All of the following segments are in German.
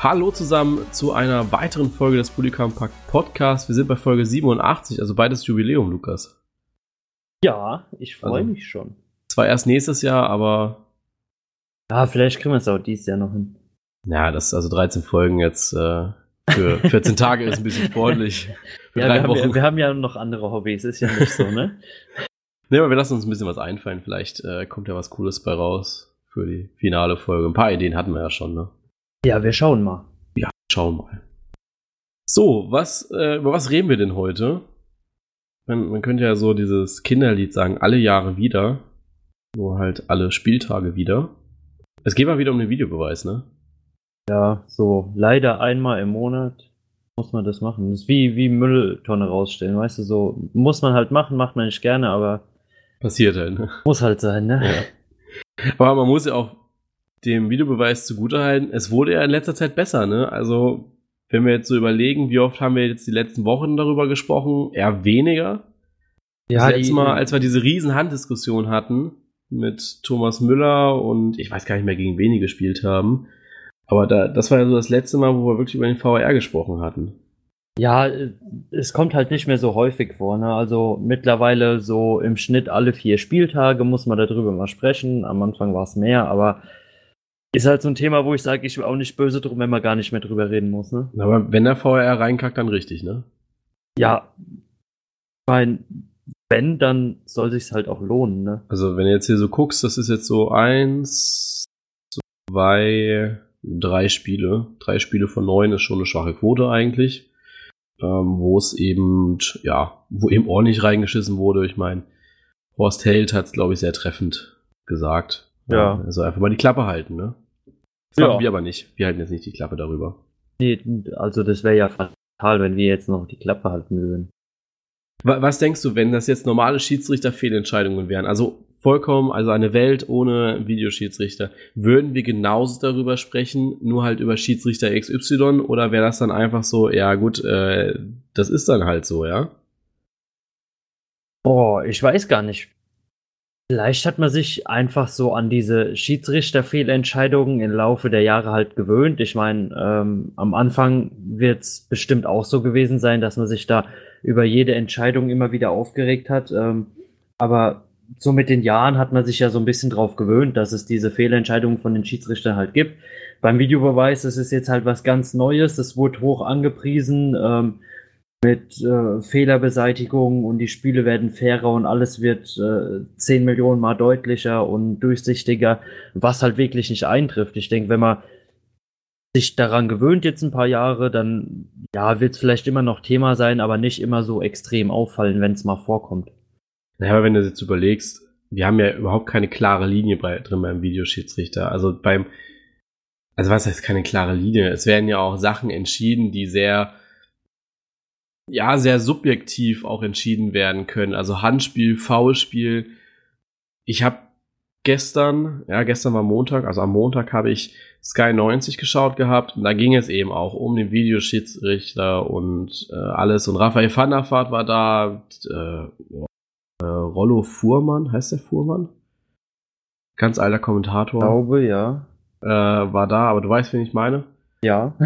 Hallo zusammen zu einer weiteren Folge des Bullycam Pack Podcast. Wir sind bei Folge 87, also beides Jubiläum, Lukas. Ja, ich freue Also- mich schon. Zwar erst nächstes Jahr, aber Ja, vielleicht kriegen wir es auch dieses Jahr noch hin. ja, das also 13 Folgen jetzt äh, für 14 Tage ist ein bisschen sportlich. Für Ja, drei wir haben, ja, Wochen. wir haben ja noch andere Hobbys, ist ja nicht so, ne? Nee, aber wir lassen uns ein bisschen was einfallen. Vielleicht äh, kommt ja was Cooles bei raus für die finale Folge. Ein paar Ideen hatten wir ja schon, ne? Ja, wir schauen mal. Ja, schauen mal. So, was, äh, über was reden wir denn heute? Man, man könnte ja so dieses Kinderlied sagen, alle Jahre wieder. Nur halt alle Spieltage wieder. Es geht mal wieder um den Videobeweis, ne? Ja, so leider einmal im Monat muss man das machen. Das ist wie, wie Mülltonne rausstellen, weißt du, so muss man halt machen, macht man nicht gerne, aber Passiert halt, ne? muss halt sein, ne? Ja. Aber man muss ja auch dem Videobeweis zugutehalten, es wurde ja in letzter Zeit besser, ne? Also, wenn wir jetzt so überlegen, wie oft haben wir jetzt die letzten Wochen darüber gesprochen, eher weniger. Ja, das letzte Mal, als wir diese riesen Handdiskussion hatten mit Thomas Müller und ich weiß gar nicht mehr, gegen wen die gespielt haben. Aber da, das war ja so das letzte Mal, wo wir wirklich über den VR gesprochen hatten. Ja, es kommt halt nicht mehr so häufig vor. Ne? Also mittlerweile so im Schnitt alle vier Spieltage muss man darüber mal sprechen. Am Anfang war es mehr, aber ist halt so ein Thema, wo ich sage, ich bin auch nicht böse drum, wenn man gar nicht mehr drüber reden muss. Ne? Aber wenn der VR reinkackt, dann richtig, ne? Ja, ich mein, wenn, dann soll sich's halt auch lohnen. Ne? Also, wenn du jetzt hier so guckst, das ist jetzt so eins, zwei, drei Spiele. Drei Spiele von neun ist schon eine schwache Quote eigentlich. Ähm, wo es eben, ja, wo eben ordentlich reingeschissen wurde. Ich meine, Horst Held hat es, glaube ich, sehr treffend gesagt. Ja. Also einfach mal die Klappe halten, ne? Das Ja. machen wir aber nicht. Wir halten jetzt nicht die Klappe darüber. Nee, also das wäre ja fatal, wenn wir jetzt noch die Klappe halten würden. Wa- Was denkst du, wenn das jetzt normale Schiedsrichter-Fehlentscheidungen wären? Also vollkommen, also eine Welt ohne Videoschiedsrichter. Würden wir genauso darüber sprechen, nur halt über Schiedsrichter XY? Oder wäre das dann einfach so, ja gut, äh, das ist dann halt so, ja? Boah, ich weiß gar nicht. Vielleicht hat man sich einfach so an diese Schiedsrichterfehlentscheidungen im Laufe der Jahre halt gewöhnt. Ich meine, ähm, am Anfang wird es bestimmt auch so gewesen sein, dass man sich da über jede Entscheidung immer wieder aufgeregt hat. Ähm, aber so mit den Jahren hat man sich ja so ein bisschen drauf gewöhnt, dass es diese Fehlentscheidungen von den Schiedsrichtern halt gibt. Beim Videobeweis ist es jetzt halt was ganz Neues. Es wurde hoch angepriesen. Ähm, mit äh, Fehlerbeseitigung und die Spiele werden fairer und alles wird äh, 10 Millionen Mal deutlicher und durchsichtiger, was halt wirklich nicht eintrifft. Ich denke, wenn man sich daran gewöhnt jetzt ein paar Jahre, dann ja, wird es vielleicht immer noch Thema sein, aber nicht immer so extrem auffallen, wenn es mal vorkommt. Naja, aber wenn du jetzt überlegst, wir haben ja überhaupt keine klare Linie bei, drin beim Videoschiedsrichter. Also beim, also was heißt keine klare Linie? Es werden ja auch Sachen entschieden, die sehr, ja, sehr subjektiv auch entschieden werden können. Also Handspiel, Foulspiel. Ich habe gestern, ja, gestern war Montag, also am Montag habe ich Sky 90 geschaut gehabt und da ging es eben auch um den Videoschiedsrichter und äh, alles und Raphael van der Vaart war da, äh, äh, Rollo Fuhrmann, heißt der Fuhrmann? Ganz alter Kommentator. glaube, ja. Äh, war da, aber du weißt, wen ich meine. Ja.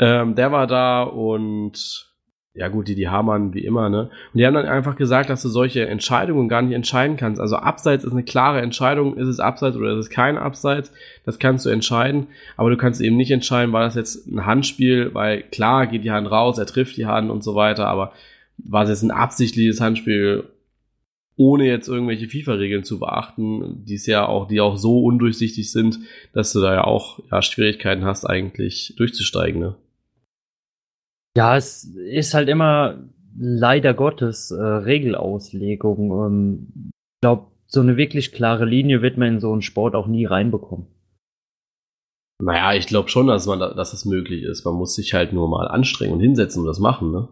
Ähm, der war da und ja gut, die, die Hamann wie immer, ne? Und die haben dann einfach gesagt, dass du solche Entscheidungen gar nicht entscheiden kannst. Also Abseits ist eine klare Entscheidung, ist es Abseits oder ist es kein Abseits, das kannst du entscheiden, aber du kannst eben nicht entscheiden, war das jetzt ein Handspiel, weil klar geht die Hand raus, er trifft die Hand und so weiter, aber war es jetzt ein absichtliches Handspiel, ohne jetzt irgendwelche FIFA-Regeln zu beachten, die es ja auch, die auch so undurchsichtig sind, dass du da ja auch ja, Schwierigkeiten hast, eigentlich durchzusteigen, ne? Ja, es ist halt immer leider Gottes äh, Regelauslegung. Ähm, ich glaube, so eine wirklich klare Linie wird man in so einen Sport auch nie reinbekommen. Naja, ich glaube schon, dass man da, dass das möglich ist. Man muss sich halt nur mal anstrengen und hinsetzen und das machen, ne?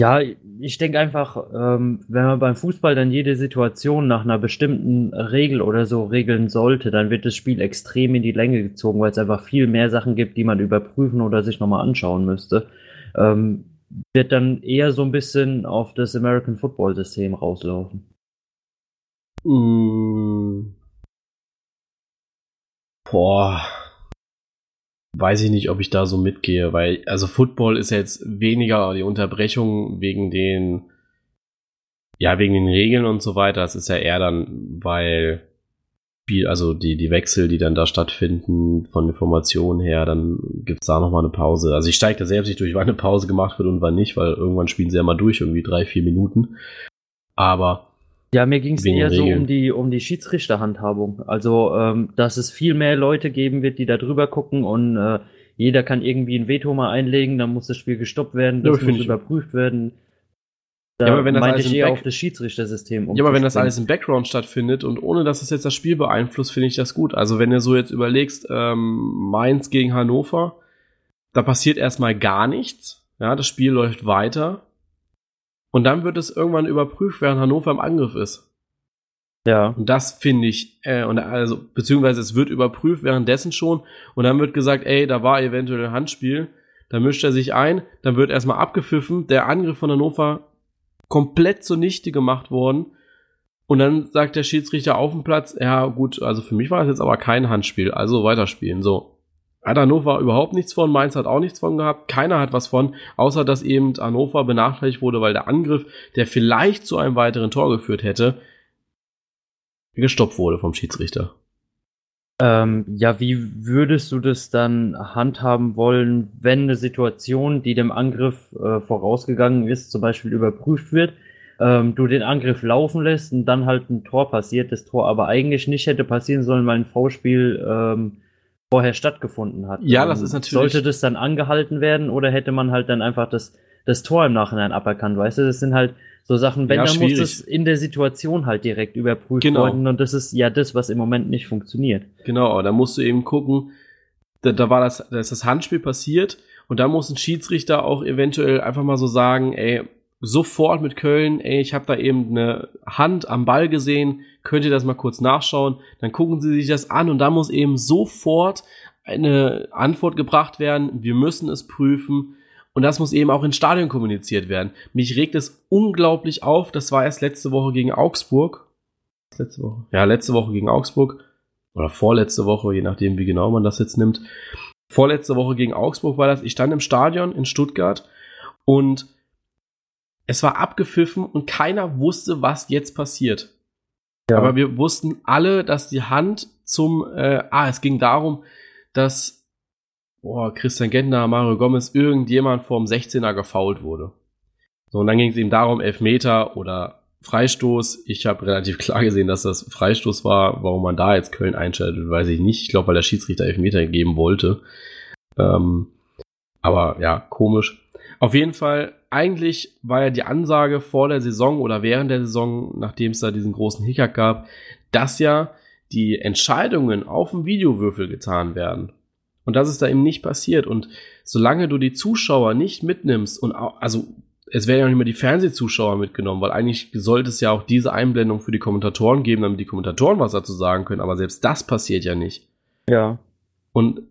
Ja, ich denke einfach, ähm, wenn man beim Fußball dann jede Situation nach einer bestimmten Regel oder so regeln sollte, dann wird das Spiel extrem in die Länge gezogen, weil es einfach viel mehr Sachen gibt, die man überprüfen oder sich nochmal anschauen müsste. Ähm, wird dann eher so ein bisschen auf das American Football System rauslaufen. Mm. Boah. Weiß ich nicht, ob ich da so mitgehe, weil, also Football ist jetzt weniger die Unterbrechung wegen den, ja, wegen den Regeln und so weiter. Das ist ja eher dann, weil Spiel, also die, die Wechsel, die dann da stattfinden, von Informationen her, dann gibt es da nochmal eine Pause. Also ich steige da selbst nicht durch, wann eine Pause gemacht wird und wann nicht, weil irgendwann spielen sie ja mal durch, irgendwie drei, vier Minuten. Aber ja, mir ging es eher so um die, um die Schiedsrichterhandhabung. Also, ähm, dass es viel mehr Leute geben wird, die da drüber gucken und äh, jeder kann irgendwie ein Veto mal einlegen, dann muss das Spiel gestoppt werden, das ja, muss überprüft werden. Da ja, aber wenn das meinte ich eher auf das Schiedsrichtersystem. Ja, aber wenn das alles im Background stattfindet und ohne dass es jetzt das Spiel beeinflusst, finde ich das gut. Also wenn du so jetzt überlegst, ähm, Mainz gegen Hannover, da passiert erstmal gar nichts. Ja, das Spiel läuft weiter. Und dann wird es irgendwann überprüft, während Hannover im Angriff ist. Ja. Und das finde ich, äh, und also, beziehungsweise es wird überprüft währenddessen schon und dann wird gesagt, ey, da war eventuell ein Handspiel. Dann mischt er sich ein, dann wird erstmal abgepfiffen, der Angriff von Hannover komplett zunichte gemacht worden. Und dann sagt der Schiedsrichter auf dem Platz, ja gut, also für mich war das jetzt aber kein Handspiel, also weiterspielen. So, Hannover überhaupt nichts von, Mainz hat auch nichts von gehabt, keiner hat was von, außer dass eben Hannover benachteiligt wurde, weil der Angriff, der vielleicht zu einem weiteren Tor geführt hätte, gestoppt wurde vom Schiedsrichter. Ähm, ja, wie würdest du das dann handhaben wollen, wenn eine Situation, die dem Angriff äh, vorausgegangen ist, zum Beispiel überprüft wird, ähm, du den Angriff laufen lässt und dann halt ein Tor passiert, das Tor aber eigentlich nicht hätte passieren sollen, weil ein V-Spiel ähm, vorher stattgefunden hat. Ja, das ähm, ist natürlich. Sollte das dann angehalten werden oder hätte man halt dann einfach das, das Tor im Nachhinein aberkannt, weißt du? Das sind halt so Sachen, wenn, ja, dann schwierig. muss es in der Situation halt direkt überprüft genau. werden und das ist ja das, was im Moment nicht funktioniert. Genau, da musst du eben gucken, da, da war das, da ist das Handspiel passiert und da muss ein Schiedsrichter auch eventuell einfach mal so sagen, ey, sofort mit Köln, ey, ich habe da eben eine Hand am Ball gesehen, könnt ihr das mal kurz nachschauen, dann gucken sie sich das an und da muss eben sofort eine Antwort gebracht werden, wir müssen es prüfen und das muss eben auch ins Stadion kommuniziert werden. Mich regt es unglaublich auf, das war erst letzte Woche gegen Augsburg. Letzte Woche? Ja, letzte Woche gegen Augsburg oder vorletzte Woche, je nachdem, wie genau man das jetzt nimmt. Vorletzte Woche gegen Augsburg war das. Ich stand im Stadion in Stuttgart und es war abgepfiffen und keiner wusste, was jetzt passiert. Ja. Aber wir wussten alle, dass die Hand zum, äh, ah, es ging darum, dass boah, Christian Gentner, Mario Gomez, irgendjemand vorm 16er gefault wurde. So, und dann ging es ihm darum, Elfmeter oder Freistoß. Ich habe relativ klar gesehen, dass das Freistoß war. Warum man da jetzt Köln einschaltet, weiß ich nicht. Ich glaube, weil der Schiedsrichter Elfmeter geben wollte. Ähm, aber ja, komisch. Auf jeden Fall eigentlich war ja die Ansage vor der Saison oder während der Saison, nachdem es da diesen großen Hickhack gab, dass ja die Entscheidungen auf dem Videowürfel getan werden. Und das ist da eben nicht passiert. Und solange du die Zuschauer nicht mitnimmst und auch, also es werden ja nicht mehr die Fernsehzuschauer mitgenommen, weil eigentlich sollte es ja auch diese Einblendung für die Kommentatoren geben, damit die Kommentatoren was dazu sagen können, aber selbst das passiert ja nicht. Ja. Und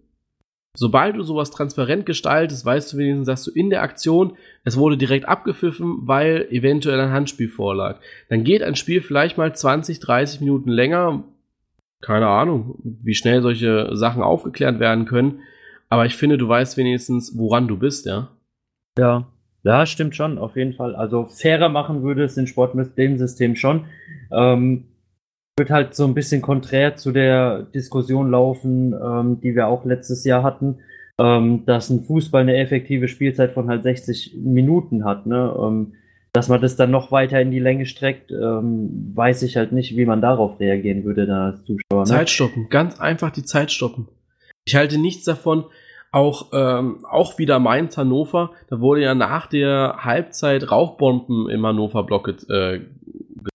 Sobald du sowas transparent gestaltest, weißt du wenigstens, dass du in der Aktion, es wurde direkt abgepfiffen, weil eventuell ein Handspiel vorlag. Dann geht ein Spiel vielleicht mal 20, 30 Minuten länger. Keine Ahnung, wie schnell solche Sachen aufgeklärt werden können. Aber ich finde, du weißt wenigstens, woran du bist, ja. Ja, ja, stimmt schon, auf jeden Fall. Also fairer machen würde es den Sport mit dem System schon. Ähm, wird halt so ein bisschen konträr zu der Diskussion laufen, ähm, die wir auch letztes Jahr hatten, ähm, dass ein Fußball eine effektive Spielzeit von halt 60 Minuten hat. Ne? Ähm, dass man das dann noch weiter in die Länge streckt, ähm, weiß ich halt nicht, wie man darauf reagieren würde, da als Zuschauer. Ne? Zeit stoppen, ganz einfach die Zeit stoppen. Ich halte nichts davon, auch, ähm, auch wieder Mainz Hannover, da wurde ja nach der Halbzeit Rauchbomben im Hannover-Block äh,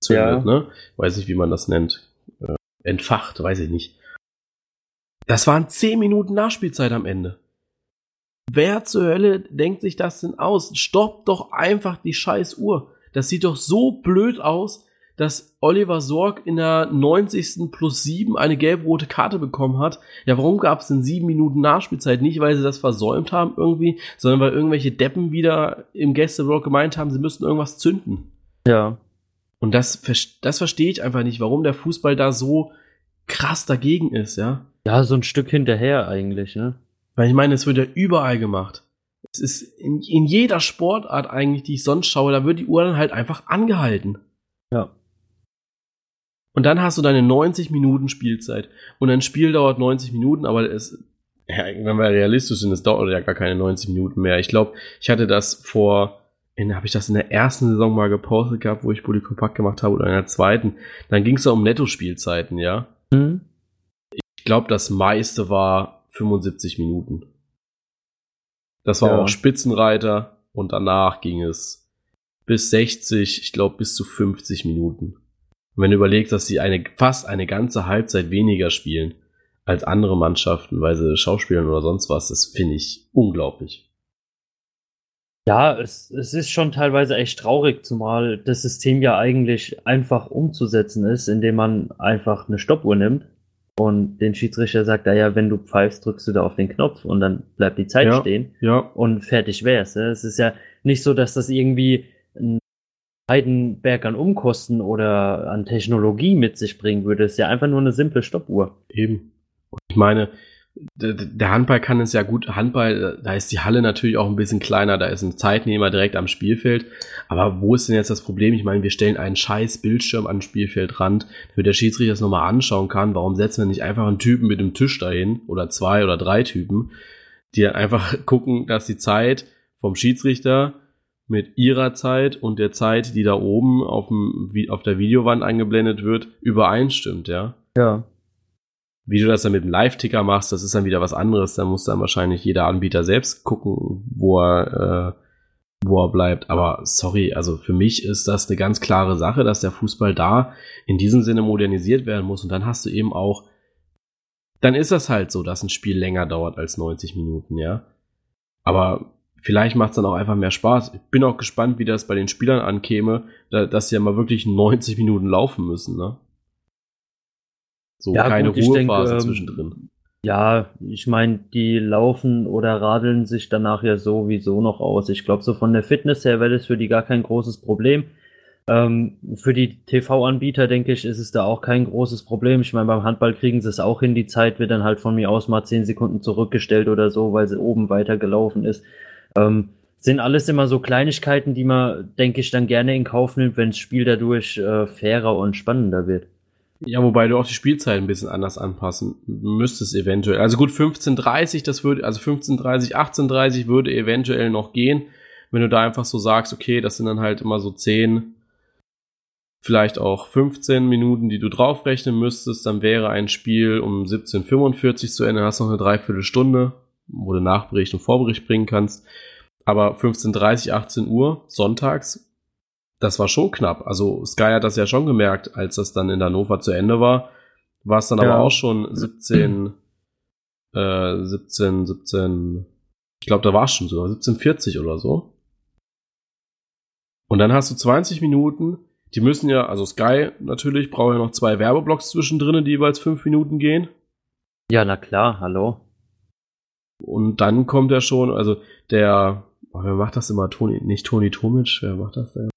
gezündet, ja. ne? Weiß nicht, wie man das nennt. Äh, entfacht, weiß ich nicht. Das waren 10 Minuten Nachspielzeit am Ende. Wer zur Hölle denkt sich das denn aus? Stoppt doch einfach die scheiß Uhr. Das sieht doch so blöd aus, dass Oliver Sorg in der 90. plus 7 eine gelb-rote Karte bekommen hat. Ja, warum gab es denn 7 Minuten Nachspielzeit? Nicht, weil sie das versäumt haben irgendwie, sondern weil irgendwelche Deppen wieder im Gästeblock gemeint haben, sie müssten irgendwas zünden. Ja. Und das, das verstehe ich einfach nicht, warum der Fußball da so krass dagegen ist, ja. Ja, so ein Stück hinterher eigentlich, ne? Weil ich meine, es wird ja überall gemacht. Es ist in, in jeder Sportart eigentlich, die ich sonst schaue, da wird die Uhr dann halt einfach angehalten. Ja. Und dann hast du deine 90 Minuten Spielzeit. Und ein Spiel dauert 90 Minuten, aber es, ja, wenn wir realistisch sind, es dauert ja gar keine 90 Minuten mehr. Ich glaube, ich hatte das vor, habe ich das in der ersten Saison mal gepostet gehabt, wo ich Bully Kompakt gemacht habe, oder in der zweiten. Dann ging es da um Netto-Spielzeiten, ja. Mhm. Ich glaube, das meiste war 75 Minuten. Das war ja. auch Spitzenreiter und danach ging es bis 60, ich glaube bis zu 50 Minuten. Und wenn du überlegst, dass sie eine, fast eine ganze Halbzeit weniger spielen als andere Mannschaften, weil sie Schauspielern oder sonst was, das finde ich unglaublich. Ja, es, es ist schon teilweise echt traurig, zumal das System ja eigentlich einfach umzusetzen ist, indem man einfach eine Stoppuhr nimmt und den Schiedsrichter sagt, ja, wenn du pfeifst, drückst du da auf den Knopf und dann bleibt die Zeit ja, stehen ja. und fertig wär's. Es ist ja nicht so, dass das irgendwie ein Heidenberg an Umkosten oder an Technologie mit sich bringen würde. Es ist ja einfach nur eine simple Stoppuhr. Eben. Ich meine, der Handball kann es ja gut. Handball, da ist die Halle natürlich auch ein bisschen kleiner, da ist ein Zeitnehmer direkt am Spielfeld. Aber wo ist denn jetzt das Problem? Ich meine, wir stellen einen scheiß Bildschirm an den Spielfeldrand, damit der Schiedsrichter das nochmal anschauen kann. Warum setzen wir nicht einfach einen Typen mit dem Tisch dahin oder zwei oder drei Typen, die dann einfach gucken, dass die Zeit vom Schiedsrichter mit ihrer Zeit und der Zeit, die da oben auf, dem, auf der Videowand eingeblendet wird, übereinstimmt, ja? Ja. Wie du das dann mit dem Live-Ticker machst, das ist dann wieder was anderes. Da muss dann wahrscheinlich jeder Anbieter selbst gucken, wo er, äh, wo er bleibt. Aber sorry, also für mich ist das eine ganz klare Sache, dass der Fußball da in diesem Sinne modernisiert werden muss. Und dann hast du eben auch, dann ist das halt so, dass ein Spiel länger dauert als 90 Minuten, ja. Aber vielleicht macht es dann auch einfach mehr Spaß. Ich bin auch gespannt, wie das bei den Spielern ankäme, dass sie ja mal wirklich 90 Minuten laufen müssen, ne? So ja, keine gut, Ruhephase denke, ähm, zwischendrin. Ja, ich meine, die laufen oder radeln sich danach ja sowieso noch aus. Ich glaube, so von der Fitness her wäre das für die gar kein großes Problem. Ähm, für die TV-Anbieter, denke ich, ist es da auch kein großes Problem. Ich meine, beim Handball kriegen sie es auch hin. Die Zeit wird dann halt von mir aus mal zehn Sekunden zurückgestellt oder so, weil sie oben weitergelaufen ist. Ähm, sind alles immer so Kleinigkeiten, die man, denke ich, dann gerne in Kauf nimmt, wenn das Spiel dadurch äh, fairer und spannender wird. Ja, wobei du auch die Spielzeit ein bisschen anders anpassen müsstest eventuell. Also gut, 15.30, das würde, also 15.30, 18.30 würde eventuell noch gehen, wenn du da einfach so sagst, okay, das sind dann halt immer so 10, vielleicht auch 15 Minuten, die du draufrechnen müsstest, dann wäre ein Spiel um 17.45 zu Ende, hast noch eine Dreiviertelstunde, wo du Nachbericht und Vorbericht bringen kannst. Aber 15.30, 18 Uhr, sonntags, das war schon knapp. Also Sky hat das ja schon gemerkt, als das dann in Hannover zu Ende war. War es dann ja. aber auch schon 17, äh, 17, 17, ich glaube, da war es schon so, 1740 oder so. Und dann hast du 20 Minuten, die müssen ja, also Sky natürlich, braucht ja noch zwei Werbeblocks zwischendrin, die jeweils fünf Minuten gehen. Ja, na klar, hallo. Und dann kommt ja schon, also der, oh, wer macht das immer? Toni, nicht Toni Tomic, wer macht das denn?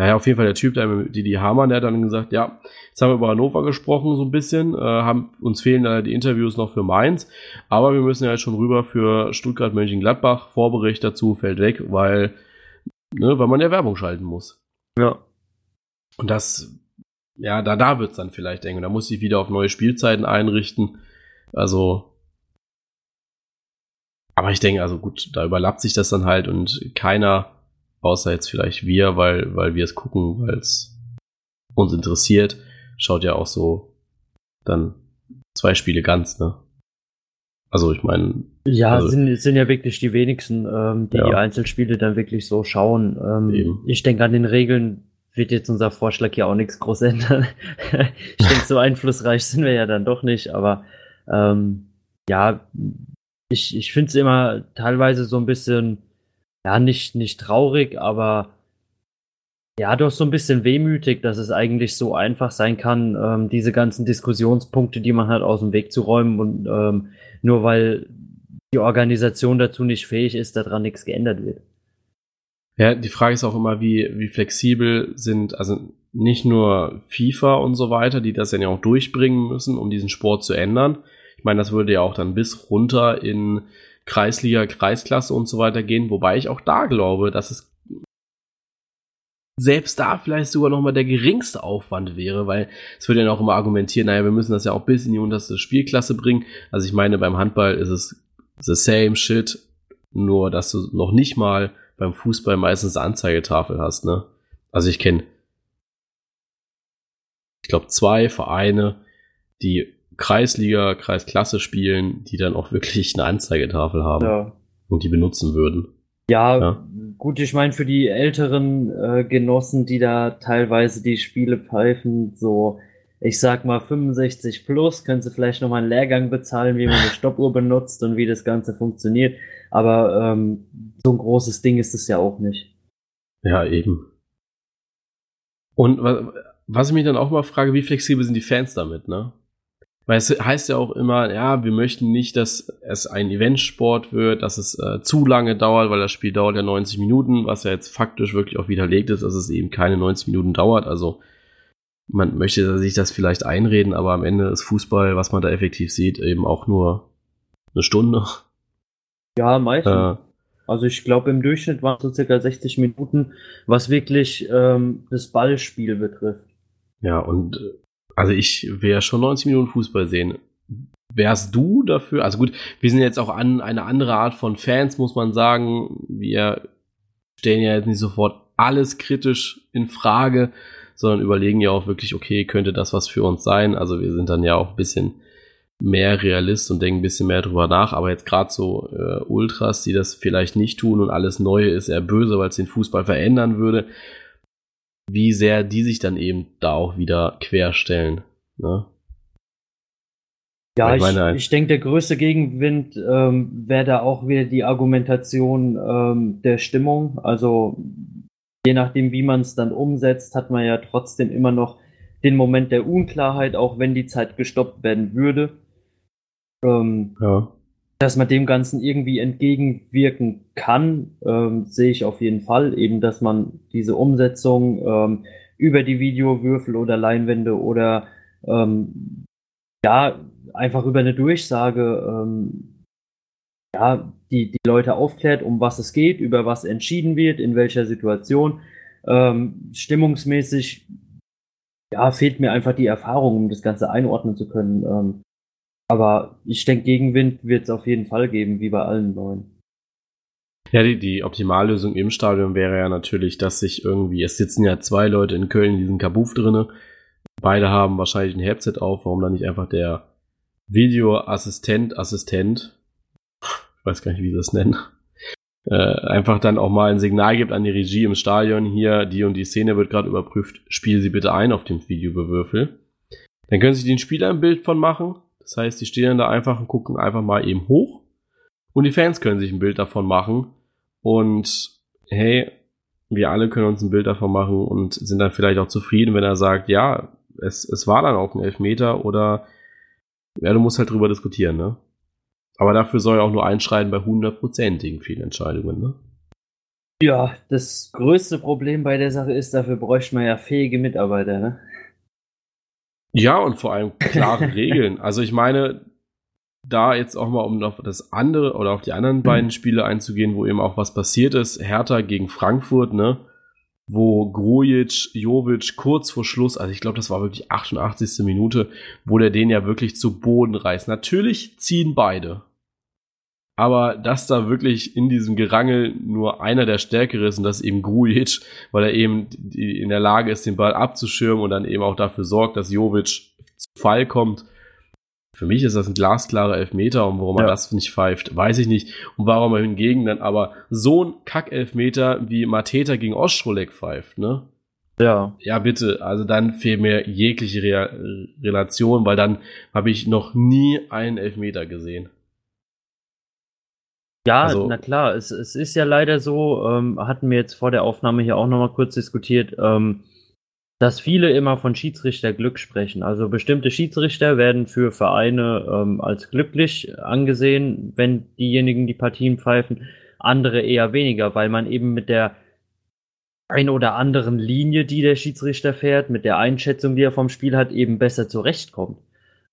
Naja, auf jeden Fall der Typ, der die die Hamann, der hat dann gesagt, ja, jetzt haben wir über Hannover gesprochen so ein bisschen, äh, haben, uns fehlen da die Interviews noch für Mainz, aber wir müssen ja jetzt schon rüber für Stuttgart, Mönchengladbach, Vorbericht dazu fällt weg, weil, ne, weil man ja Werbung schalten muss. Ja. Und das, ja, da, da wird's dann vielleicht eng. Und da muss ich wieder auf neue Spielzeiten einrichten. Also, aber ich denke, also gut, da überlappt sich das dann halt und keiner außer jetzt vielleicht wir, weil, weil wir es gucken, weil es uns interessiert, schaut ja auch so dann zwei Spiele ganz, ne? Also ich meine. Ja, also, sind, sind ja wirklich die wenigsten, ähm, die ja. die Einzelspiele dann wirklich so schauen. Ähm, ich denke, an den Regeln wird jetzt unser Vorschlag ja auch nichts groß ändern. ich denke, so einflussreich sind wir ja dann doch nicht, aber ähm, ja, ich, ich finde es immer teilweise so ein bisschen ja, nicht, nicht traurig, aber ja, doch so ein bisschen wehmütig, dass es eigentlich so einfach sein kann, ähm, diese ganzen Diskussionspunkte, die man hat, aus dem Weg zu räumen und ähm, nur weil die Organisation dazu nicht fähig ist, daran nichts geändert wird. Ja, die Frage ist auch immer, wie, wie flexibel sind, also nicht nur FIFA und so weiter, die das dann ja auch durchbringen müssen, um diesen Sport zu ändern. Ich meine, das würde ja auch dann bis runter in Kreisliga, Kreisklasse und so weiter gehen, wobei ich auch da glaube, dass es selbst da vielleicht sogar noch mal der geringste Aufwand wäre, weil es würde ja auch immer argumentieren, naja, wir müssen das ja auch bis in die unterste Spielklasse bringen. Also ich meine, beim Handball ist es the same shit, nur dass du noch nicht mal beim Fußball meistens Anzeigetafel hast, ne? Also ich kenne, ich glaube, zwei Vereine, die Kreisliga, Kreisklasse spielen, die dann auch wirklich eine Anzeigetafel haben ja. und die benutzen würden. Ja, ja. gut, ich meine, für die älteren äh, Genossen, die da teilweise die Spiele pfeifen, so, ich sag mal 65 plus, können sie vielleicht nochmal einen Lehrgang bezahlen, wie man eine Stoppuhr benutzt und wie das Ganze funktioniert. Aber ähm, so ein großes Ding ist es ja auch nicht. Ja, eben. Und was ich mich dann auch mal frage, wie flexibel sind die Fans damit, ne? Weil es heißt ja auch immer, ja, wir möchten nicht, dass es ein Eventsport wird, dass es äh, zu lange dauert, weil das Spiel dauert ja 90 Minuten, was ja jetzt faktisch wirklich auch widerlegt ist, dass es eben keine 90 Minuten dauert. Also man möchte sich das vielleicht einreden, aber am Ende ist Fußball, was man da effektiv sieht, eben auch nur eine Stunde. Ja, meistens. Äh, also ich glaube, im Durchschnitt waren es so circa 60 Minuten, was wirklich ähm, das Ballspiel betrifft. Ja, und also ich wäre schon 90 Minuten Fußball sehen. Wärst du dafür? Also gut, wir sind jetzt auch an eine andere Art von Fans, muss man sagen. Wir stellen ja jetzt nicht sofort alles kritisch in Frage, sondern überlegen ja auch wirklich, okay, könnte das was für uns sein? Also wir sind dann ja auch ein bisschen mehr Realist und denken ein bisschen mehr drüber nach. Aber jetzt gerade so äh, Ultras, die das vielleicht nicht tun und alles Neue ist eher böse, weil es den Fußball verändern würde, wie sehr die sich dann eben da auch wieder querstellen. Ne? Ja, ich, ich, ich denke, der größte Gegenwind ähm, wäre da auch wieder die Argumentation ähm, der Stimmung. Also je nachdem, wie man es dann umsetzt, hat man ja trotzdem immer noch den Moment der Unklarheit, auch wenn die Zeit gestoppt werden würde. Ähm, ja dass man dem Ganzen irgendwie entgegenwirken kann, ähm, sehe ich auf jeden Fall. Eben, dass man diese Umsetzung ähm, über die Videowürfel oder Leinwände oder ähm, ja, einfach über eine Durchsage ähm, ja, die, die Leute aufklärt, um was es geht, über was entschieden wird, in welcher Situation. Ähm, stimmungsmäßig ja, fehlt mir einfach die Erfahrung, um das Ganze einordnen zu können. Aber ich denke, Gegenwind wird es auf jeden Fall geben, wie bei allen neuen. Ja, die, die Optimallösung im Stadion wäre ja natürlich, dass sich irgendwie, es sitzen ja zwei Leute in Köln in diesem Kabuff drinne. Beide haben wahrscheinlich ein Headset auf, warum dann nicht einfach der Videoassistent, Assistent, ich weiß gar nicht, wie sie das nennen, äh, einfach dann auch mal ein Signal gibt an die Regie im Stadion, hier, die und die Szene wird gerade überprüft, spiele sie bitte ein auf dem Videobewürfel. Dann können sich den Spieler ein Bild von machen, das heißt, die stehen dann da einfach und gucken einfach mal eben hoch. Und die Fans können sich ein Bild davon machen. Und hey, wir alle können uns ein Bild davon machen und sind dann vielleicht auch zufrieden, wenn er sagt, ja, es, es war dann auch ein Elfmeter oder ja, du musst halt drüber diskutieren, ne? Aber dafür soll er auch nur einschreiten bei hundertprozentigen Fehlentscheidungen, ne? Ja, das größte Problem bei der Sache ist, dafür bräuchte man ja fähige Mitarbeiter, ne? Ja, und vor allem klare Regeln. Also ich meine, da jetzt auch mal, um auf das andere oder auf die anderen mhm. beiden Spiele einzugehen, wo eben auch was passiert ist, Hertha gegen Frankfurt, ne? Wo Grujic, Jovic kurz vor Schluss, also ich glaube, das war wirklich 88. Minute, wo der den ja wirklich zu Boden reißt. Natürlich ziehen beide. Aber dass da wirklich in diesem Gerangel nur einer der Stärkere ist und das ist eben Grujic, weil er eben in der Lage ist, den Ball abzuschirmen und dann eben auch dafür sorgt, dass Jovic zu Fall kommt. Für mich ist das ein glasklarer Elfmeter und warum ja. er das nicht pfeift, weiß ich nicht. Und warum er hingegen dann aber so ein Kack-Elfmeter wie Mateta gegen Ostrolek pfeift, ne? Ja. Ja, bitte. Also dann fehlt mir jegliche Re Relation, weil dann habe ich noch nie einen Elfmeter gesehen. Ja, also, na klar, es, es ist ja leider so, ähm, hatten wir jetzt vor der Aufnahme hier auch nochmal kurz diskutiert, ähm, dass viele immer von Schiedsrichterglück sprechen. Also bestimmte Schiedsrichter werden für Vereine ähm, als glücklich angesehen, wenn diejenigen die Partien pfeifen, andere eher weniger, weil man eben mit der ein oder anderen Linie, die der Schiedsrichter fährt, mit der Einschätzung, die er vom Spiel hat, eben besser zurechtkommt.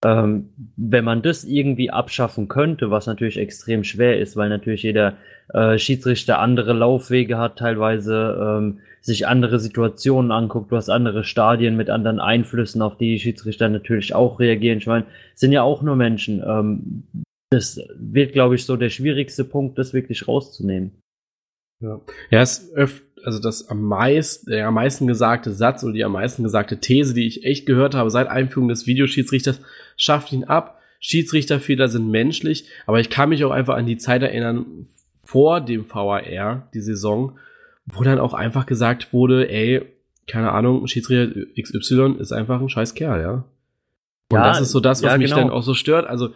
Ähm, wenn man das irgendwie abschaffen könnte, was natürlich extrem schwer ist, weil natürlich jeder äh, Schiedsrichter andere Laufwege hat, teilweise ähm, sich andere Situationen anguckt, du hast andere Stadien mit anderen Einflüssen, auf die, die Schiedsrichter natürlich auch reagieren. Ich meine, sind ja auch nur Menschen. Ähm, das wird, glaube ich, so der schwierigste Punkt, das wirklich rauszunehmen. Ja, ja es öff also das am meisten, der am meisten gesagte Satz oder die am meisten gesagte These, die ich echt gehört habe seit Einführung des Videoschiedsrichters, schafft ihn ab. Schiedsrichterfehler sind menschlich, aber ich kann mich auch einfach an die Zeit erinnern vor dem VAR, die Saison, wo dann auch einfach gesagt wurde, ey, keine Ahnung, Schiedsrichter XY ist einfach ein scheiß Kerl, ja. Und ja, das ist so das, was ja, mich genau. dann auch so stört. Also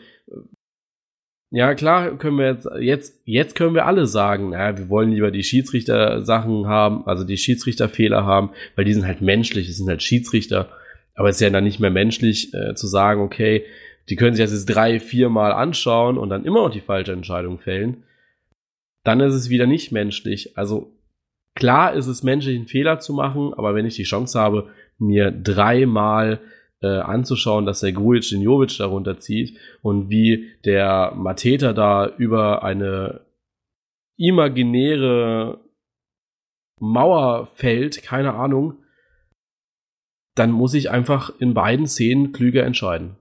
ja, klar, können wir jetzt, jetzt, jetzt können wir alle sagen, naja, wir wollen lieber die Schiedsrichter-Sachen haben, also die Schiedsrichterfehler haben, weil die sind halt menschlich, es sind halt Schiedsrichter. Aber es ist ja dann nicht mehr menschlich äh, zu sagen, okay, die können sich das jetzt drei, vier Mal anschauen und dann immer noch die falsche Entscheidung fällen. Dann ist es wieder nicht menschlich. Also klar ist es menschlich, einen Fehler zu machen, aber wenn ich die Chance habe, mir dreimal äh, anzuschauen, dass der Grujic den Jovic darunter zieht und wie der Mateta da über eine imaginäre Mauer fällt, keine Ahnung, dann muss ich einfach in beiden Szenen klüger entscheiden.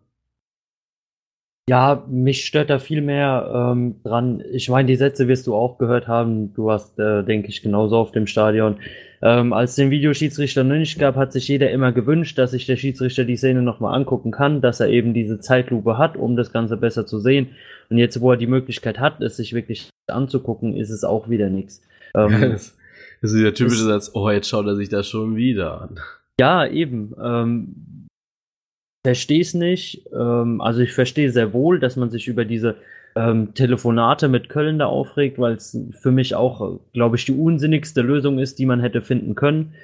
Ja, mich stört da viel mehr ähm, dran. Ich meine, die Sätze wirst du auch gehört haben. Du warst, äh, denke ich, genauso auf dem Stadion. Ähm, als es den Videoschiedsrichter noch nicht gab, hat sich jeder immer gewünscht, dass sich der Schiedsrichter die Szene nochmal angucken kann, dass er eben diese Zeitlupe hat, um das Ganze besser zu sehen. Und jetzt, wo er die Möglichkeit hat, es sich wirklich anzugucken, ist es auch wieder nichts. Ähm, das ist der typische Satz, oh, jetzt schaut er sich das schon wieder an. Ja, eben. Ähm, verstehe es nicht. Ähm, also ich verstehe sehr wohl, dass man sich über diese ähm, Telefonate mit Köln da aufregt, weil es für mich auch, glaube ich, die unsinnigste Lösung ist, die man hätte finden können.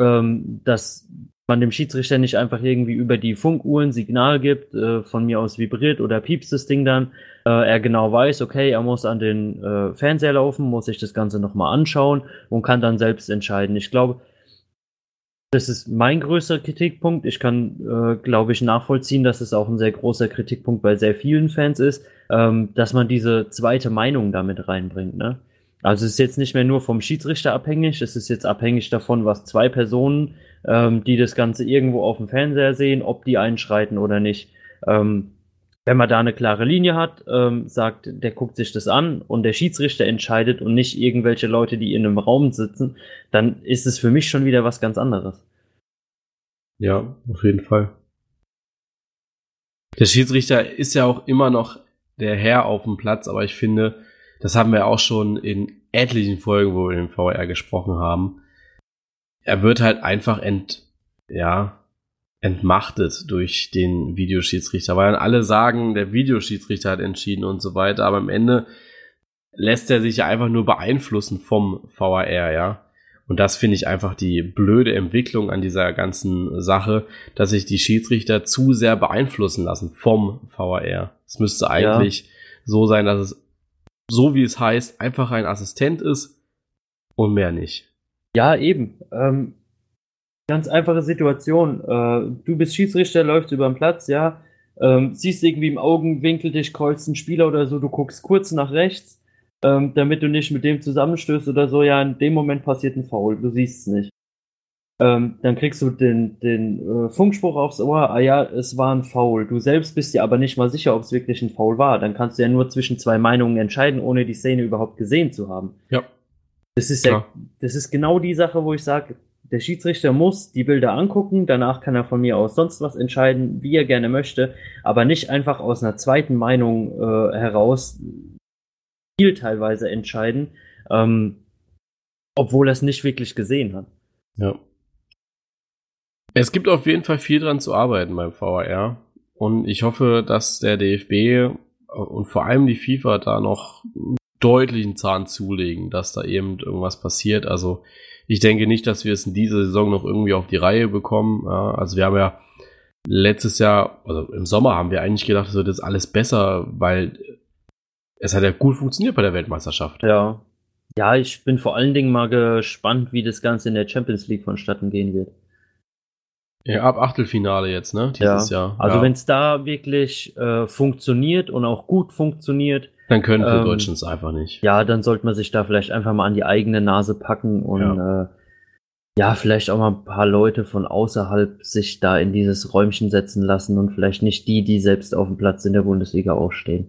Ähm, dass man dem Schiedsrichter nicht einfach irgendwie über die Funkuhren Signal gibt, äh, von mir aus vibriert oder piepst das Ding dann. Äh, er genau weiß, okay, er muss an den äh, Fernseher laufen, muss sich das Ganze nochmal anschauen und kann dann selbst entscheiden. Ich glaube, das ist mein größter Kritikpunkt. Ich kann, äh, glaube ich, nachvollziehen, dass es auch ein sehr großer Kritikpunkt bei sehr vielen Fans ist, ähm, dass man diese zweite Meinung damit reinbringt. Ne? Also es ist jetzt nicht mehr nur vom Schiedsrichter abhängig, es ist jetzt abhängig davon, was zwei Personen, ähm, die das Ganze irgendwo auf dem Fernseher sehen, ob die einschreiten oder nicht. Ähm, wenn man da eine klare Linie hat, ähm, sagt, der guckt sich das an und der Schiedsrichter entscheidet und nicht irgendwelche Leute, die in einem Raum sitzen, dann ist es für mich schon wieder was ganz anderes. Ja, auf jeden Fall. Der Schiedsrichter ist ja auch immer noch der Herr auf dem Platz, aber ich finde, das haben wir auch schon in etlichen Folgen, wo wir im VR gesprochen haben. Er wird halt einfach ent, ja, entmachtet durch den Videoschiedsrichter, weil dann alle sagen, der Videoschiedsrichter hat entschieden und so weiter, aber am Ende lässt er sich ja einfach nur beeinflussen vom VAR, ja. Und das finde ich einfach die blöde Entwicklung an dieser ganzen Sache, dass sich die Schiedsrichter zu sehr beeinflussen lassen vom VAR. Es müsste eigentlich ja. so sein, dass es, so wie es heißt, einfach ein Assistent ist und mehr nicht. Ja, eben. Ähm, Ganz einfache Situation. Äh, du bist Schiedsrichter, läufst über den Platz, ja. Ähm, siehst irgendwie im Augenwinkel dich kreuzt ein Spieler oder so, du guckst kurz nach rechts, ähm, damit du nicht mit dem zusammenstößt oder so, ja, in dem Moment passiert ein Foul, du siehst es nicht. Ähm, dann kriegst du den, den äh, Funkspruch aufs Ohr, ah ja, es war ein Foul. Du selbst bist dir aber nicht mal sicher, ob es wirklich ein Foul war. Dann kannst du ja nur zwischen zwei Meinungen entscheiden, ohne die Szene überhaupt gesehen zu haben. Ja. Das ist ja, das ist genau die Sache, wo ich sage, der Schiedsrichter muss die Bilder angucken, danach kann er von mir aus sonst was entscheiden, wie er gerne möchte, aber nicht einfach aus einer zweiten Meinung äh, heraus viel teilweise entscheiden, ähm, obwohl er es nicht wirklich gesehen hat. Ja. Es gibt auf jeden Fall viel dran zu arbeiten beim VAR und ich hoffe, dass der DFB und vor allem die FIFA da noch deutlichen Zahn zulegen, dass da eben irgendwas passiert. Also ich denke nicht, dass wir es in dieser Saison noch irgendwie auf die Reihe bekommen. Ja, also wir haben ja letztes Jahr, also im Sommer haben wir eigentlich gedacht, es wird jetzt alles besser, weil es hat ja gut funktioniert bei der Weltmeisterschaft. Ja. Ja, ich bin vor allen Dingen mal gespannt, wie das Ganze in der Champions League vonstatten gehen wird. Ja, ab Achtelfinale jetzt, ne? Dieses ja. Jahr. Also ja. wenn es da wirklich äh, funktioniert und auch gut funktioniert, Dann können wir ähm, Deutschen es einfach nicht. ja, dann sollte man sich da vielleicht einfach mal an die eigene Nase packen und ja. Äh, ja, vielleicht auch mal ein paar Leute von außerhalb sich da in dieses Räumchen setzen lassen und vielleicht nicht die, die selbst auf dem Platz in der Bundesliga auch stehen.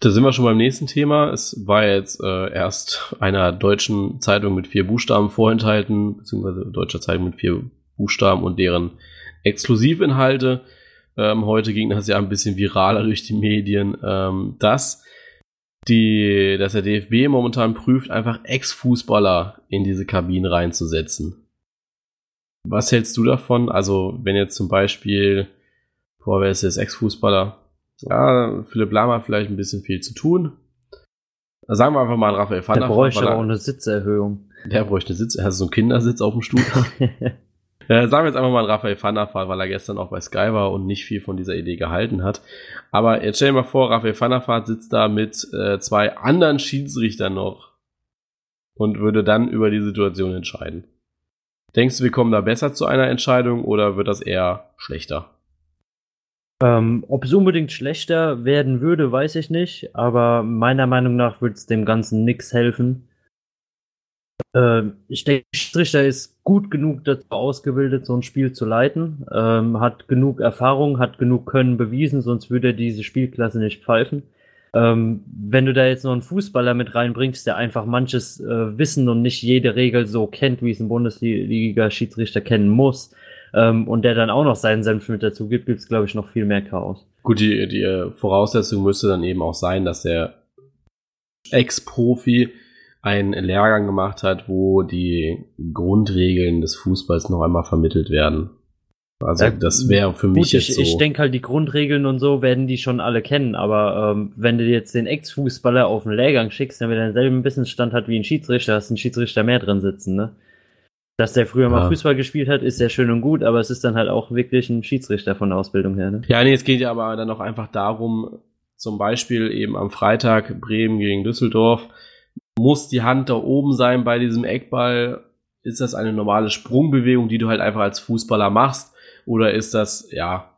Da sind wir schon beim nächsten Thema. Es war jetzt äh, erst einer deutschen Zeitung mit vier Buchstaben vorenthalten, beziehungsweise deutscher Zeitung mit vier Buchstaben und deren Exklusivinhalte. Ähm, heute ging das ja ein bisschen viraler durch die Medien, ähm, dass die, dass der DFB momentan prüft, einfach Ex-Fußballer in diese Kabinen reinzusetzen. Was hältst du davon? Also, wenn jetzt zum Beispiel, boah, wer ist jetzt Ex-Fußballer? Ja, Philipp Lahm hat vielleicht ein bisschen viel zu tun. Sagen wir einfach mal an Raphael van der bräuchte aber auch eine Sitzerhöhung. Der bräuchte Sitz, er hat so einen Kindersitz auf dem Stuhl. äh, sagen wir jetzt einfach mal Raphael Vaart, weil er gestern auch bei Sky war und nicht viel von dieser Idee gehalten hat. Aber jetzt stell dir mal vor, Raphael Vaart sitzt da mit äh, zwei anderen Schiedsrichtern noch und würde dann über die Situation entscheiden. Denkst du, wir kommen da besser zu einer Entscheidung oder wird das eher schlechter? Ähm, ob es unbedingt schlechter werden würde, weiß ich nicht, aber meiner Meinung nach würde es dem Ganzen nichts helfen. Ähm, ich denke, Schiedsrichter ist gut genug dazu ausgebildet, so ein Spiel zu leiten, ähm, hat genug Erfahrung, hat genug Können bewiesen, sonst würde er diese Spielklasse nicht pfeifen. Ähm, wenn du da jetzt noch einen Fußballer mit reinbringst, der einfach manches äh, wissen und nicht jede Regel so kennt, wie es ein Bundesliga-Schiedsrichter kennen muss, ähm, und der dann auch noch seinen Senf mit dazu gibt, gibt es, glaube ich, noch viel mehr Chaos. Gut, die, die Voraussetzung müsste dann eben auch sein, dass der Ex-Profi einen Lehrgang gemacht hat, wo die Grundregeln des Fußballs noch einmal vermittelt werden. Also Ja, das wäre für mich Gut, jetzt ich, so. ich denke halt, die Grundregeln und so werden die schon alle kennen, aber ähm, wenn du jetzt den Ex-Fußballer auf den Lehrgang schickst, der mit denselben Wissensstand hat wie ein Schiedsrichter, hast du einen Schiedsrichter mehr drin sitzen, ne? Dass der früher mal Ja. Fußball gespielt hat, ist sehr schön und gut, aber es ist dann halt auch wirklich ein Schiedsrichter von der Ausbildung her, ne? Ja, nee, es geht ja aber dann auch einfach darum, zum Beispiel eben am Freitag Bremen gegen Düsseldorf, muss die Hand da oben sein bei diesem Eckball? Ist das eine normale Sprungbewegung, die du halt einfach als Fußballer machst? Oder ist das, ja,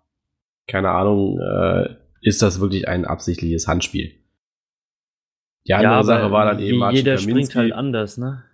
keine Ahnung, äh, ist das wirklich ein absichtliches Handspiel? Die andere aber Sache war dann eben jeder springt halt anders, ne?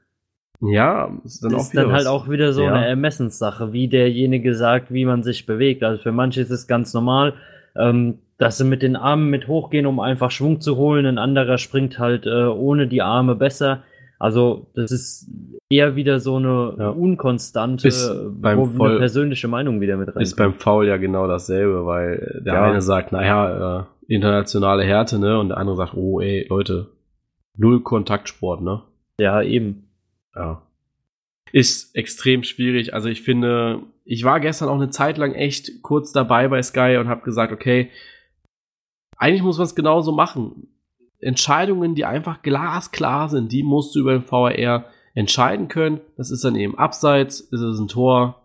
Ja, ist dann Das auch ist wieder dann halt auch wieder so Ja. eine Ermessenssache, wie derjenige sagt, wie man sich bewegt. Also für manche ist es ganz normal, ähm, dass sie mit den Armen mit hochgehen, um einfach Schwung zu holen. Ein anderer springt halt äh, ohne die Arme besser. Also das ist eher wieder so eine Ja. unkonstante, beim wo Voll- eine persönliche Meinung wieder mit rein. Ist beim Foul ja genau dasselbe, weil der Ja. eine sagt, naja, äh, internationale Härte, ne? Und der andere sagt, oh ey, Leute, null Kontaktsport, ne? ja, eben. Ja. Ist extrem schwierig. Also ich finde, ich war gestern auch eine Zeit lang echt kurz dabei bei Sky und habe gesagt, okay, eigentlich muss man es genauso machen. Entscheidungen, die einfach glasklar sind, die musst du über den VAR entscheiden können. Das ist dann eben abseits, ist es ein Tor.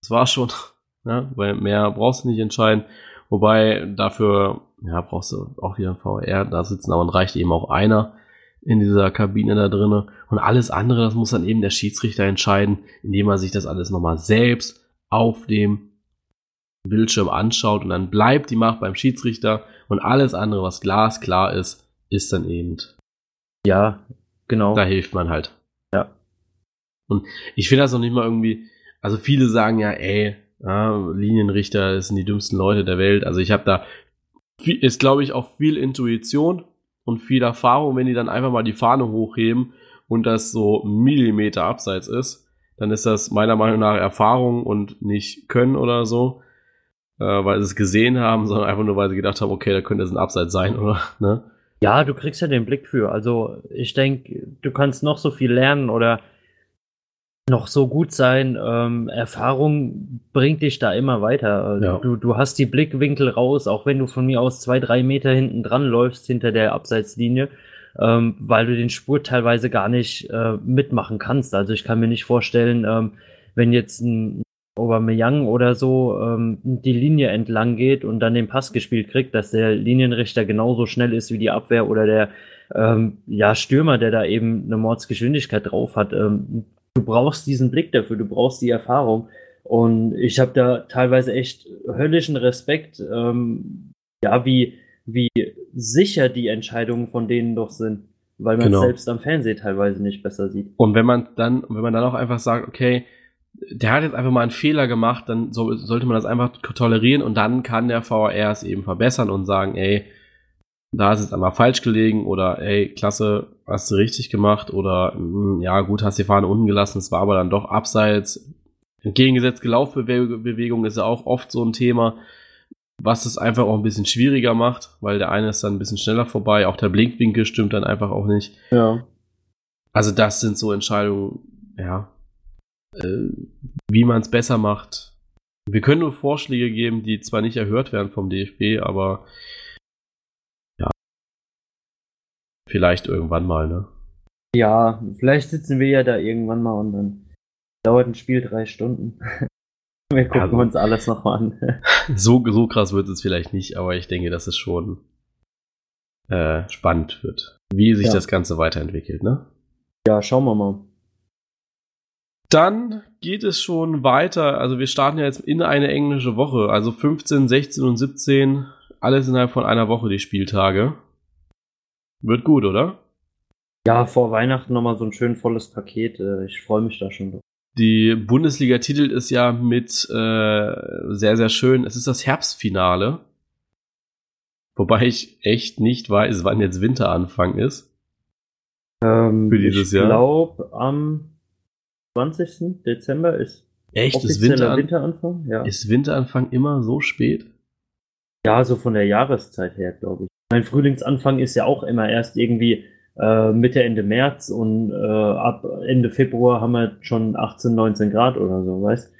Das war schon, ne? weil mehr brauchst du nicht entscheiden. Wobei dafür, ja, brauchst du auch wieder ein VAR da sitzen, aber dann reicht eben auch einer in dieser Kabine da drinne. Und alles andere, das muss dann eben der Schiedsrichter entscheiden, indem er sich das alles nochmal selbst auf dem Bildschirm anschaut und dann bleibt die Macht beim Schiedsrichter und alles andere, was glasklar ist, ist dann eben, Ja, genau. da hilft man halt. Ja. Und ich finde das noch nicht mal irgendwie, also viele sagen ja, ey, ja, Linienrichter das sind die dümmsten Leute der Welt. Also ich habe da, viel, ist glaube ich auch viel Intuition und viel Erfahrung, wenn die dann einfach mal die Fahne hochheben und das so Millimeter abseits ist, dann ist das meiner Meinung nach Erfahrung und nicht Können oder so, äh, weil sie es gesehen haben, sondern einfach nur, weil sie gedacht haben, okay, da könnte es ein Abseits sein, oder? Ne? Ja, du kriegst ja den Blick für. Also ich denke, du kannst noch so viel lernen oder noch so gut sein. Ähm, Erfahrung bringt dich da immer weiter. Also Ja. Du, du hast die Blickwinkel raus, auch wenn du von mir aus zwei, drei Meter hinten dran läufst hinter der Abseitslinie, ähm, weil du den Spurt teilweise gar nicht äh, mitmachen kannst. Also ich kann mir nicht vorstellen, ähm, wenn jetzt ein Aubameyang oder so ähm, die Linie entlang geht und dann den Pass gespielt kriegt, dass der Linienrichter genauso schnell ist wie die Abwehr oder der ähm, ja, Stürmer, der da eben eine Mordsgeschwindigkeit drauf hat. Ähm, du brauchst diesen Blick dafür, du brauchst die Erfahrung. Und ich habe da teilweise echt höllischen Respekt, ähm, ja, wie, wie sicher die Entscheidungen von denen doch sind, weil man Genau. selbst am Fernsehen teilweise nicht besser sieht. Und wenn man dann, wenn man dann auch einfach sagt, okay, der hat jetzt einfach mal einen Fehler gemacht, dann so, sollte man das einfach tolerieren und dann kann der VAR es eben verbessern und sagen, ey, da ist es einmal falsch gelegen oder ey, klasse, hast du richtig gemacht oder mm, ja gut, hast die Fahne unten gelassen, es war aber dann doch abseits. Entgegengesetzte Laufbewegung ist ja auch oft so ein Thema, was es einfach auch ein bisschen schwieriger macht, weil der eine ist dann ein bisschen schneller vorbei, auch der Blinkwinkel stimmt dann einfach auch nicht. Ja. Also das sind so Entscheidungen, ja, wie man es besser macht. Wir können nur Vorschläge geben, die zwar nicht erhört werden vom DFB, aber ja, vielleicht irgendwann mal, ne? Ja, vielleicht sitzen wir ja da irgendwann mal und dann dauert ein Spiel drei Stunden. Wir gucken Also- uns alles nochmal an. So, so krass wird es vielleicht nicht, aber ich denke, dass es schon äh, spannend wird, wie sich Ja. das Ganze weiterentwickelt, ne? Ja, schauen wir mal. Dann geht es schon weiter. Also wir starten ja jetzt in eine englische Woche. Also 15, 16 und 17. Alles innerhalb von einer Woche die Spieltage. Wird gut, oder? Ja, vor Weihnachten nochmal so ein schön volles Paket. äh, Ich freue mich da schon. Die Bundesliga titelt es ja mit äh, sehr, sehr schön. Es ist das Herbstfinale. Wobei ich echt nicht weiß, wann jetzt Winteranfang ist. Ähm, Für dieses ich Jahr? glaube, am 20. Dezember ist Echt? Ist, Winteran Winteranfang. Ja. ist Winteranfang immer so spät? ja, so von der Jahreszeit her, glaube ich. Mein Frühlingsanfang ist ja auch immer erst irgendwie äh, Mitte, Ende März und äh, ab Ende Februar haben wir schon 18, 19 Grad oder so, weißt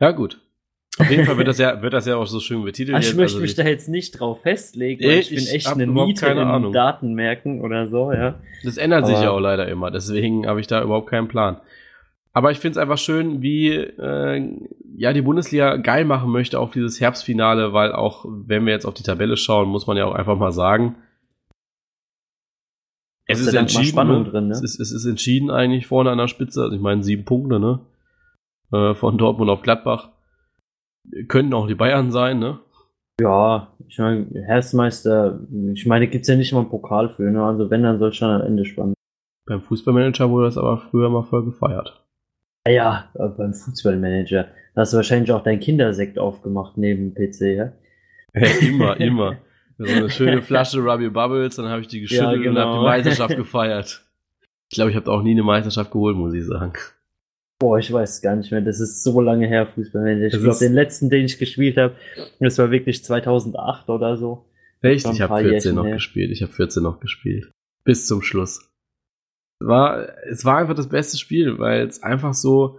Ja, gut. Auf jeden Fall wird das ja, wird das ja auch so schön betitelt. Ich jetzt. möchte Also mich da jetzt nicht drauf festlegen, weil ich bin ich echt hab eine Niete in Ahnung. Datenmerken oder so, ja. Das ändert sich Aber- ja auch leider immer, deswegen habe ich da überhaupt keinen Plan. Aber ich finde es einfach schön, wie äh, ja die Bundesliga geil machen möchte auf dieses Herbstfinale, weil auch wenn wir jetzt auf die Tabelle schauen, muss man ja auch einfach mal sagen, es ist mal entschieden. Ne? drin, ne? es, ist, es ist entschieden eigentlich vorne an der Spitze. Also ich meine sieben Punkte, ne? Äh, von Dortmund auf Gladbach. Könnten auch die Bayern sein, ne? Ja, ich meine, Herbstmeister, ich meine, gibt's ja nicht mal einen Pokal für, ne? Also wenn, dann soll schon am Ende spannend. Beim Fußballmanager wurde das aber früher mal voll gefeiert. Ah Ja, äh, beim Fußballmanager. Da hast du wahrscheinlich auch dein Kindersekt aufgemacht neben dem PC, ja? Hey, immer, immer. So eine schöne Flasche Ruby Bubbles, dann habe ich die geschüttelt Ja, und habe genau. die Meisterschaft gefeiert. Ich glaube, ich habe auch nie eine Meisterschaft geholt, muss ich sagen. Boah, ich weiß gar nicht mehr. Das ist so lange her, Fußballmanager. Ich glaube, den letzten, den ich gespielt habe, das war wirklich 2008 oder so. Echt? Ich habe paar 14 Jährchen noch her. gespielt. Ich habe 14 noch gespielt. Bis zum Schluss. War, es war einfach das beste Spiel, weil es einfach so,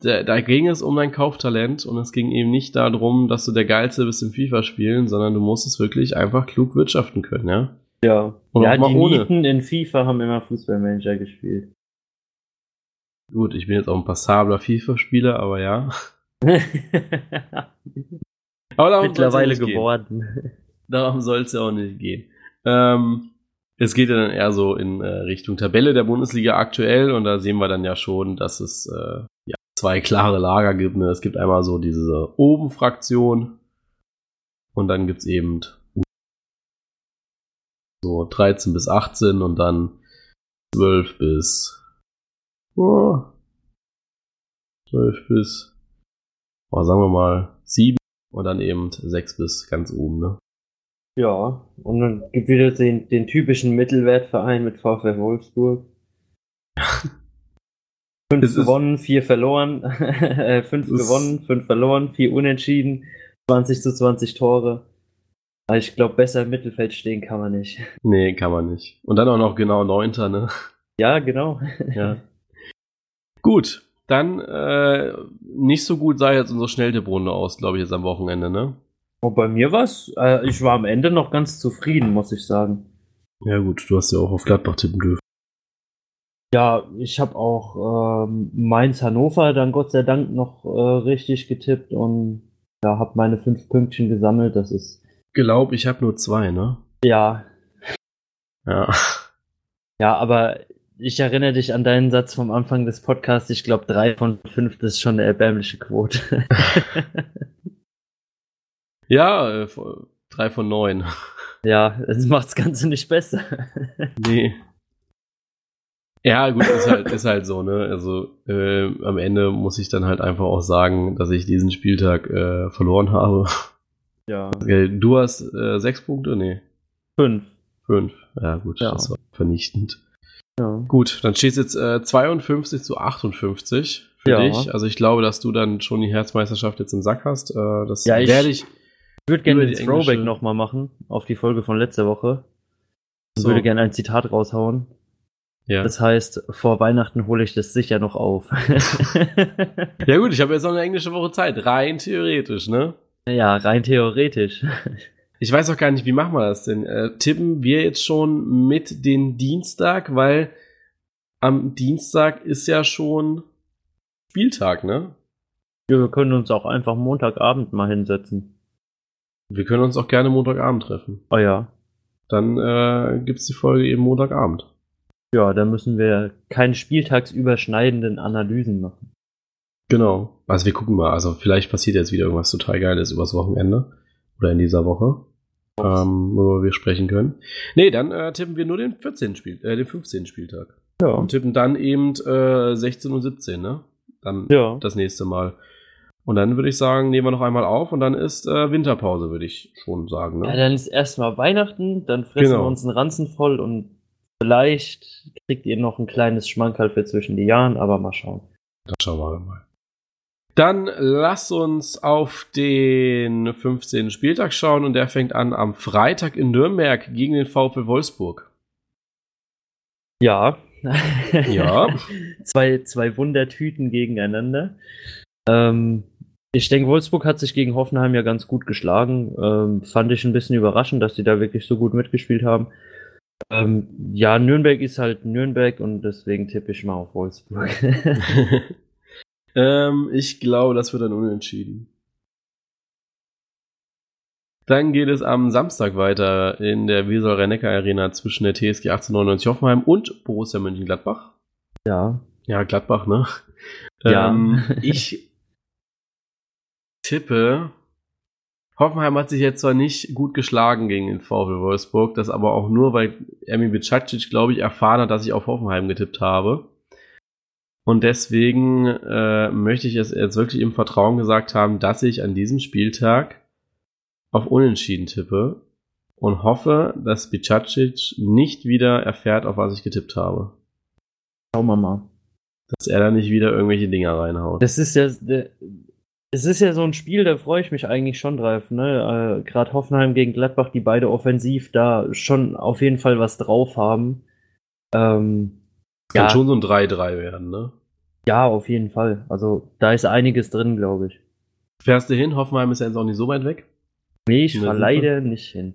da, da ging es um dein Kauftalent und es ging eben nicht darum, dass du der Geilste bist im FIFA-Spielen, sondern du musstest wirklich einfach klug wirtschaften können, ja? Ja. Und ja, die ohne. Nieten in FIFA haben immer Fußballmanager gespielt. Gut, ich bin jetzt auch ein passabler FIFA-Spieler, aber ja. Aber darum soll's ja Mittlerweile nicht gehen. geworden. Darum soll es ja auch nicht gehen. Ähm, es geht ja dann eher so in äh, Richtung Tabelle der Bundesliga aktuell und da sehen wir dann ja schon, dass es äh, ja, zwei klare Lager gibt. Ne? Es gibt einmal so diese Oben-Fraktion und dann gibt's eben so 13 bis 18 und dann 12 bis oh, 12 bis oh, sagen wir mal 7 und dann eben 6 bis ganz oben, ne? Ja, und dann gibt wieder den, den typischen Mittelwertverein mit VfL Wolfsburg. Fünf Es ist- gewonnen, vier verloren, äh, fünf Es ist- gewonnen, fünf verloren, vier unentschieden, 20 zu 20 Tore. Aber ich glaube, besser im Mittelfeld stehen kann man nicht. Nee, kann man nicht. Und dann auch noch genau Neunter, ne? Ja, genau. Ja. Gut, dann äh, nicht so gut sah jetzt unsere Schnelltipprunde aus, glaube ich, jetzt am Wochenende, ne? Und bei mir war's, äh, ich war am Ende noch ganz zufrieden, muss ich sagen. Ja gut, du hast ja auch auf Gladbach tippen dürfen. Ja, ich habe auch ähm, Mainz-Hannover dann Gott sei Dank noch äh, richtig getippt und ja, habe meine fünf Pünktchen gesammelt. Das ist Glaub, ich habe nur zwei, ne? ja, Ja. ja, aber ich erinnere dich an deinen Satz vom Anfang des Podcasts. Ich glaube, drei von fünf das ist schon eine erbärmliche Quote. ja, äh, drei von neun. Ja, das macht das Ganze nicht besser. nee. Ja, gut, ist halt, ist halt so, ne? Also äh, am Ende muss ich dann halt einfach auch sagen, dass ich diesen Spieltag äh, verloren habe. Ja. Du hast äh, sechs Punkte? Nee. Fünf. Fünf. Ja, gut, ja. das war vernichtend. Ja. Gut, dann steht es jetzt äh, 52 zu 58 für ja. dich. Also ich glaube, dass du dann schon die Herzmeisterschaft jetzt im Sack hast. Äh, das ja, ich werde ich. Ich würde gerne den Throwback nochmal machen auf die Folge von letzter Woche. Ich so. würde gerne ein Zitat raushauen. Ja. Das heißt, vor Weihnachten hole ich das sicher noch auf. ja gut, ich habe jetzt noch eine englische Woche Zeit. Rein theoretisch, ne? Ja, rein theoretisch. Ich weiß auch gar nicht, wie machen wir das denn? Äh, tippen wir jetzt schon mit den Dienstag, weil am Dienstag ist ja schon Spieltag, ne? Ja, wir können uns auch einfach Montagabend mal hinsetzen. Wir können uns auch gerne Montagabend treffen. Oh ja. Dann äh, gibt's die Folge eben Montagabend. Ja, da müssen wir keine spieltagsüberschneidenden Analysen machen. Genau. Also wir gucken mal. Also vielleicht passiert jetzt wieder irgendwas total Geiles übers Wochenende. Oder in dieser Woche. Ähm, worüber wir sprechen können. Nee, dann äh, tippen wir nur den 14. Spiel, äh, den 15. Spieltag. Ja. Und tippen dann eben äh, 16 und 17, ne? Dann ja. das nächste Mal. Und dann würde ich sagen, nehmen wir noch einmal auf und dann ist äh, Winterpause, würde ich schon sagen. Ne? Ja, dann ist erstmal Weihnachten, dann fressen genau. wir uns einen Ranzen voll und vielleicht kriegt ihr noch ein kleines Schmankerl für zwischen die Jahren, aber mal schauen. Dann schauen wir mal. Dann lass uns auf den 15. Spieltag schauen und der fängt an am Freitag in Nürnberg gegen den VfL Wolfsburg. Ja. Ja. zwei, zwei Wundertüten gegeneinander. Ähm, ich denke, Wolfsburg hat sich gegen Hoffenheim ja ganz gut geschlagen. Ähm, fand ich ein bisschen überraschend, dass sie da wirklich so gut mitgespielt haben. Ähm, ja, Nürnberg ist halt Nürnberg und deswegen tippe ich mal auf Wolfsburg. ähm, ich glaube, das wird dann unentschieden. Dann geht es am Samstag weiter in der Wiesel Rennecker Arena zwischen der TSG 1899 Hoffenheim und Borussia Mönchengladbach. Ja. Ja, Gladbach, ne? Ja. Ähm, ich tippe, Hoffenheim hat sich jetzt zwar nicht gut geschlagen gegen den VfL Wolfsburg, das aber auch nur, weil Emi Bicacic, glaube ich, erfahren hat, dass ich auf Hoffenheim getippt habe. Und deswegen äh, möchte ich es jetzt wirklich im Vertrauen gesagt haben, dass ich an diesem Spieltag auf Unentschieden tippe und hoffe, dass Bicacic nicht wieder erfährt, auf was ich getippt habe. Schauen wir mal. Dass er da nicht wieder irgendwelche Dinger reinhaut. Das ist ja, es ist ja so ein Spiel, da freue ich mich eigentlich schon drauf. Ne? Äh, Gerade Hoffenheim gegen Gladbach, die beide offensiv da schon auf jeden Fall was drauf haben. Ähm, Kann ja. schon so ein 3-3 werden, ne? Ja, auf jeden Fall. Also da ist einiges drin, glaube ich. Fährst du hin? Hoffenheim ist ja jetzt auch nicht so weit weg. Nee, ich fahre leider nicht hin.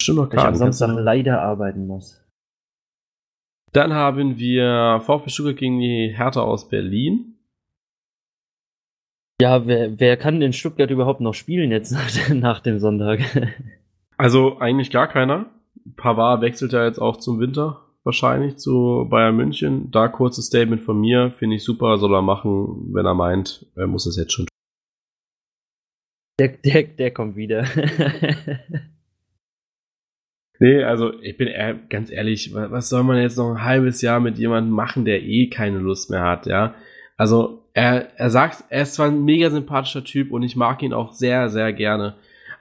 Stimmt noch Weil ich am Samstag leider arbeiten muss. Dann haben wir VfB Stuttgart gegen die Hertha aus Berlin. Ja, wer, wer kann in Stuttgart überhaupt noch spielen jetzt nach, nach dem Sonntag? Also eigentlich gar keiner. Pavard wechselt ja jetzt auch zum Winter wahrscheinlich zu Bayern München. Da kurzes Statement von mir, finde ich super, soll er machen, wenn er meint, er muss es jetzt schon tun. Der, der, der kommt wieder. nee, also ich bin ganz ehrlich, was soll man jetzt noch ein halbes Jahr mit jemandem machen, der eh keine Lust mehr hat, ja? Also er, er sagt, er ist zwar ein mega sympathischer Typ und ich mag ihn auch sehr, sehr gerne.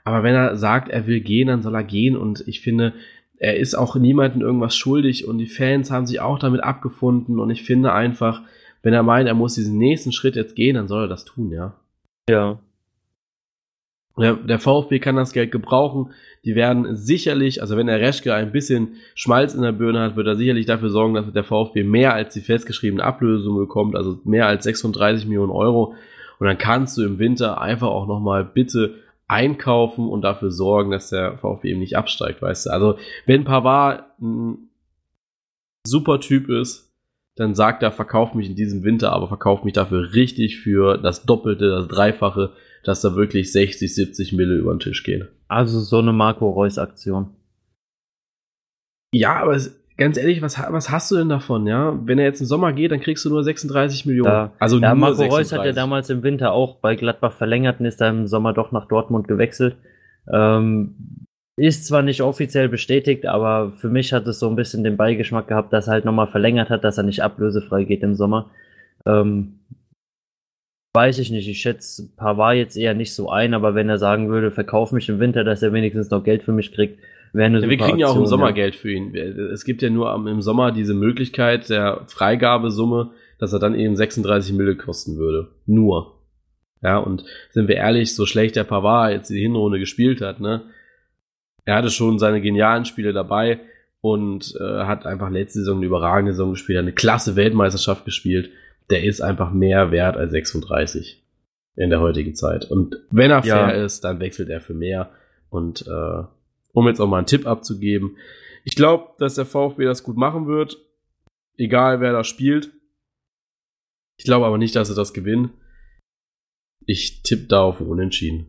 Aber wenn er sagt, er will gehen, dann soll er gehen. Und ich finde, er ist auch niemandem irgendwas schuldig und die Fans haben sich auch damit abgefunden. Und ich finde einfach, wenn er meint, er muss diesen nächsten Schritt jetzt gehen, dann soll er das tun, ja. Ja. Der, der VfB kann das Geld gebrauchen. Die werden sicherlich, also wenn der Reschke ein bisschen Schmalz in der Birne hat, wird er sicherlich dafür sorgen, dass der VfB mehr als die festgeschriebene Ablösung bekommt, also mehr als 36 Millionen Euro. Und dann kannst du im Winter einfach auch nochmal bitte einkaufen und dafür sorgen, dass der VfB eben nicht absteigt, weißt du. Also wenn Pavard ein super Typ ist, dann sagt er, verkauf mich in diesem Winter, aber verkauf mich dafür richtig für das Doppelte, das Dreifache dass da wirklich 60, 70 Mille über den Tisch gehen. Also so eine Marco Reus Aktion. Ja, aber es, ganz ehrlich, was, was hast du denn davon, ja? Wenn er jetzt im Sommer geht, dann kriegst du nur 36 Millionen. Ja, also ja, nur Marco 36. Reus hat ja damals im Winter auch bei Gladbach verlängert und ist dann im Sommer doch nach Dortmund gewechselt. Ähm, ist zwar nicht offiziell bestätigt, aber für mich hat es so ein bisschen den Beigeschmack gehabt, dass er halt nochmal verlängert hat, dass er nicht ablösefrei geht im Sommer. Ähm, weiß ich nicht. Ich schätze Pavard jetzt eher nicht so ein, aber wenn er sagen würde, verkauf mich im Winter, dass er wenigstens noch Geld für mich kriegt, wäre eine Ja, wir kriegen ja auch im Aktion, Sommer Geld für ihn. Es gibt ja nur im Sommer diese Möglichkeit der Freigabesumme, dass er dann eben 36 Mille kosten würde. Nur. Ja, und sind wir ehrlich, so schlecht der Pavard jetzt die Hinrunde gespielt hat, ne? Er hatte schon seine genialen Spiele dabei und äh, hat einfach letzte Saison eine überragende Saison gespielt, eine klasse Weltmeisterschaft gespielt. Der ist einfach mehr wert als 36 in der heutigen Zeit. Und wenn er Ja. fair ist, dann wechselt er für mehr. Und äh, um jetzt auch mal einen Tipp abzugeben, ich glaube, dass der VfB das gut machen wird, egal wer da spielt. Ich glaube aber nicht, dass sie das gewinnen. Ich tippe da auf Unentschieden.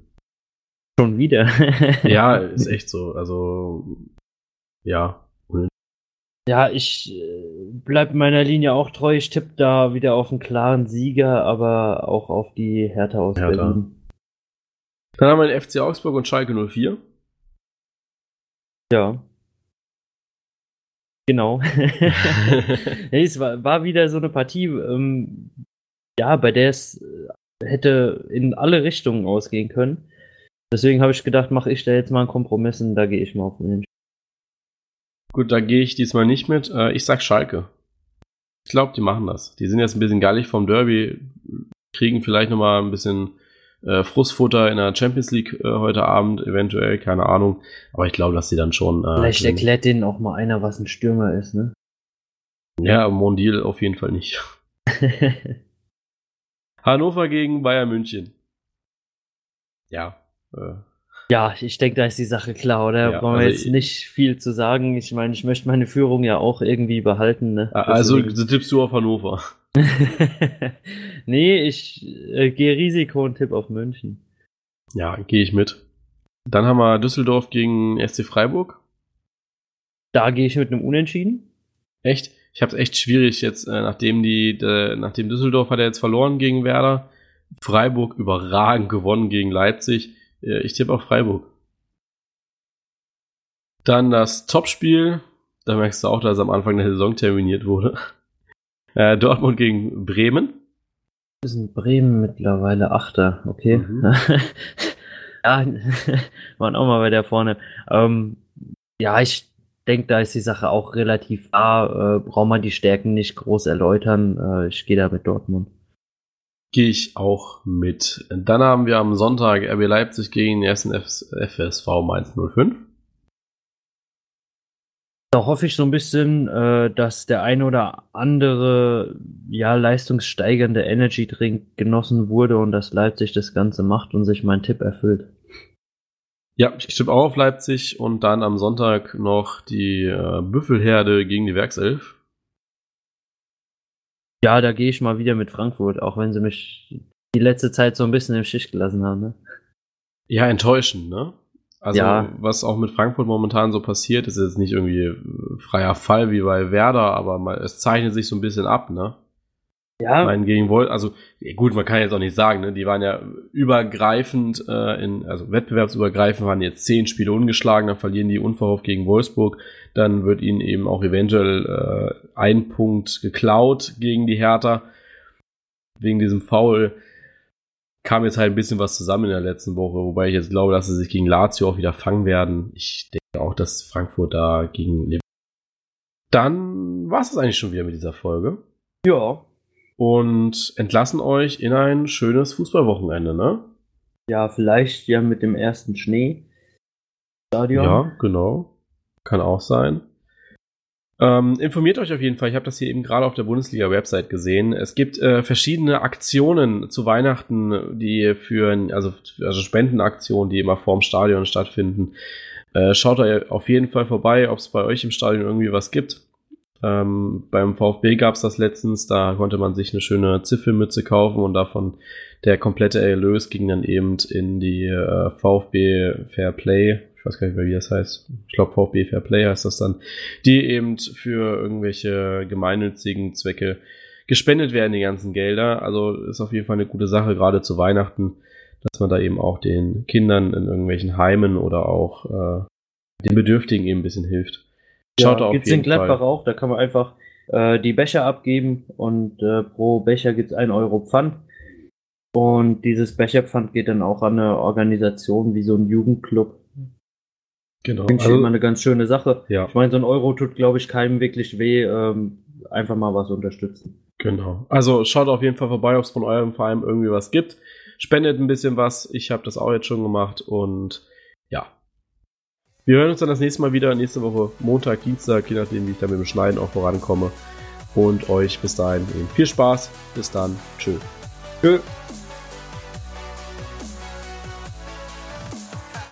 Schon wieder. Ja, ist echt so. Also, ja. Ja, ich äh, bleib meiner Linie auch treu. Ich tippe da wieder auf einen klaren Sieger, aber auch auf die Hertha aus Hertha. Berlin. Dann haben wir den FC Augsburg und Schalke 04. Ja. Genau. nee, es war, war wieder so eine Partie, ähm, ja, bei der es äh, hätte in alle Richtungen ausgehen können. Deswegen habe ich gedacht, mache ich da jetzt mal einen Kompromiss und da gehe ich mal auf den. Gut, da gehe ich diesmal nicht mit. Äh, Ich sag Schalke. Ich glaube, die machen das. Die sind jetzt ein bisschen gallig vom Derby, kriegen vielleicht noch mal ein bisschen äh, Frustfutter in der Champions League äh, heute Abend, eventuell, keine Ahnung. Aber ich glaube, dass die dann schon. Äh, Vielleicht erklärt denen auch mal einer, was ein Stürmer ist, ne? Ja, Mondial auf jeden Fall nicht. Hannover gegen Bayern München. Ja. Äh, ja, ich denke, da ist die Sache klar, oder? Ja, Brauchen wir also jetzt ich- nicht viel zu sagen. Ich meine, ich möchte meine Führung ja auch irgendwie behalten, ne? also Deswegen- tippst du auf Hannover. nee, ich äh, gehe Risiko und tipp auf München. Ja, gehe ich mit. Dann haben wir Düsseldorf gegen SC Freiburg. Da gehe ich mit einem Unentschieden. Echt? Ich habe es echt schwierig jetzt, äh, nachdem die, äh, nachdem Düsseldorf hat er jetzt verloren gegen Werder, Freiburg überragend gewonnen gegen Leipzig. Äh, ich tippe auf Freiburg. Dann das Topspiel. Da merkst du auch, dass es am Anfang der Saison terminiert wurde. Äh, Dortmund gegen Bremen. ist in Bremen mittlerweile Achter, okay. Mhm. ja, waren auch mal bei der vorne. Ähm, ja, ich denke, da ist die Sache auch relativ klar. Äh, braucht man die Stärken nicht groß erläutern. Äh, ich gehe da mit Dortmund. Gehe ich auch mit. Dann haben wir am Sonntag RB Leipzig gegen den ersten FSV Mainz 05. Da hoffe ich so ein bisschen, äh, dass der ein oder andere ja leistungssteigernde Energy Drink genossen wurde und dass Leipzig das Ganze macht und sich mein Tipp erfüllt. Ja, ich tippe auch auf Leipzig und dann am Sonntag noch die äh, Büffelherde gegen die Werkself. Ja, da gehe ich mal wieder mit Frankfurt, auch wenn sie mich die letzte Zeit so ein bisschen im Stich gelassen haben. Ne? Ja, enttäuschend, ne? Also, Ja. was auch mit Frankfurt momentan so passiert, ist jetzt nicht irgendwie äh, freier Fall wie bei Werder, aber mal, es zeichnet sich so ein bisschen ab, ne? Ja, Mein gegen Wolf, also gut, man kann jetzt auch nicht sagen, ne? Die waren ja übergreifend, äh, in, also wettbewerbsübergreifend waren jetzt zehn Spiele ungeschlagen, dann verlieren die unverhofft gegen Wolfsburg, dann wird ihnen eben auch eventuell äh, ein Punkt geklaut gegen die Hertha. Wegen diesem Foul kam jetzt halt ein bisschen was zusammen in der letzten Woche, wobei ich jetzt glaube, dass sie sich gegen Lazio auch wieder fangen werden. Ich denke auch, dass Frankfurt da gegen Leverkusen. Dann war es das eigentlich schon wieder mit dieser Folge ja. und entlassen euch in ein schönes Fußballwochenende, ne? Ja, vielleicht ja mit dem ersten Schnee. Stadion. Ja, genau. Kann auch sein. Ähm, informiert euch auf jeden Fall. Ich habe das hier eben gerade auf der Bundesliga-Website gesehen. Es gibt äh, verschiedene Aktionen zu Weihnachten, die für, also, also Spendenaktionen, die immer vorm Stadion stattfinden. Äh, schaut da auf jeden Fall vorbei, ob es bei euch im Stadion irgendwie was gibt. Ähm, beim VfB gab es das letztens, da konnte man sich eine schöne Zipfelmütze kaufen und davon der komplette Erlös ging dann eben in die äh, VfB Fair Play ich weiß gar nicht mehr, wie das heißt. Ich glaube, VfB Fair Play heißt das dann, die eben für irgendwelche gemeinnützigen Zwecke gespendet werden, die ganzen Gelder. Also ist auf jeden Fall eine gute Sache, gerade zu Weihnachten, dass man da eben auch den Kindern in irgendwelchen Heimen oder auch äh, den Bedürftigen eben ein bisschen hilft. Schaut ja, gibt es in Gladbach Fall. auch, da kann man einfach äh, die Becher abgeben und äh, pro Becher gibt es 1 Euro Pfand. Und dieses Becherpfand geht dann auch an eine Organisation wie so ein Jugendclub. Genau. Finde ich also, immer eine ganz schöne Sache. Ja. Ich meine, so ein Euro tut, glaube ich, keinem wirklich weh. Ähm, einfach mal was unterstützen. Genau. Also schaut auf jeden Fall vorbei, ob es von eurem Verein irgendwie was gibt. Spendet ein bisschen was. Ich habe das auch jetzt schon gemacht und ja. Wir hören uns dann das nächste Mal wieder, nächste Woche Montag, Dienstag, je nachdem, wie ich da mit dem Schneiden auch vorankomme. Und euch bis dahin viel Spaß. Bis dann. Tschö. Tschö.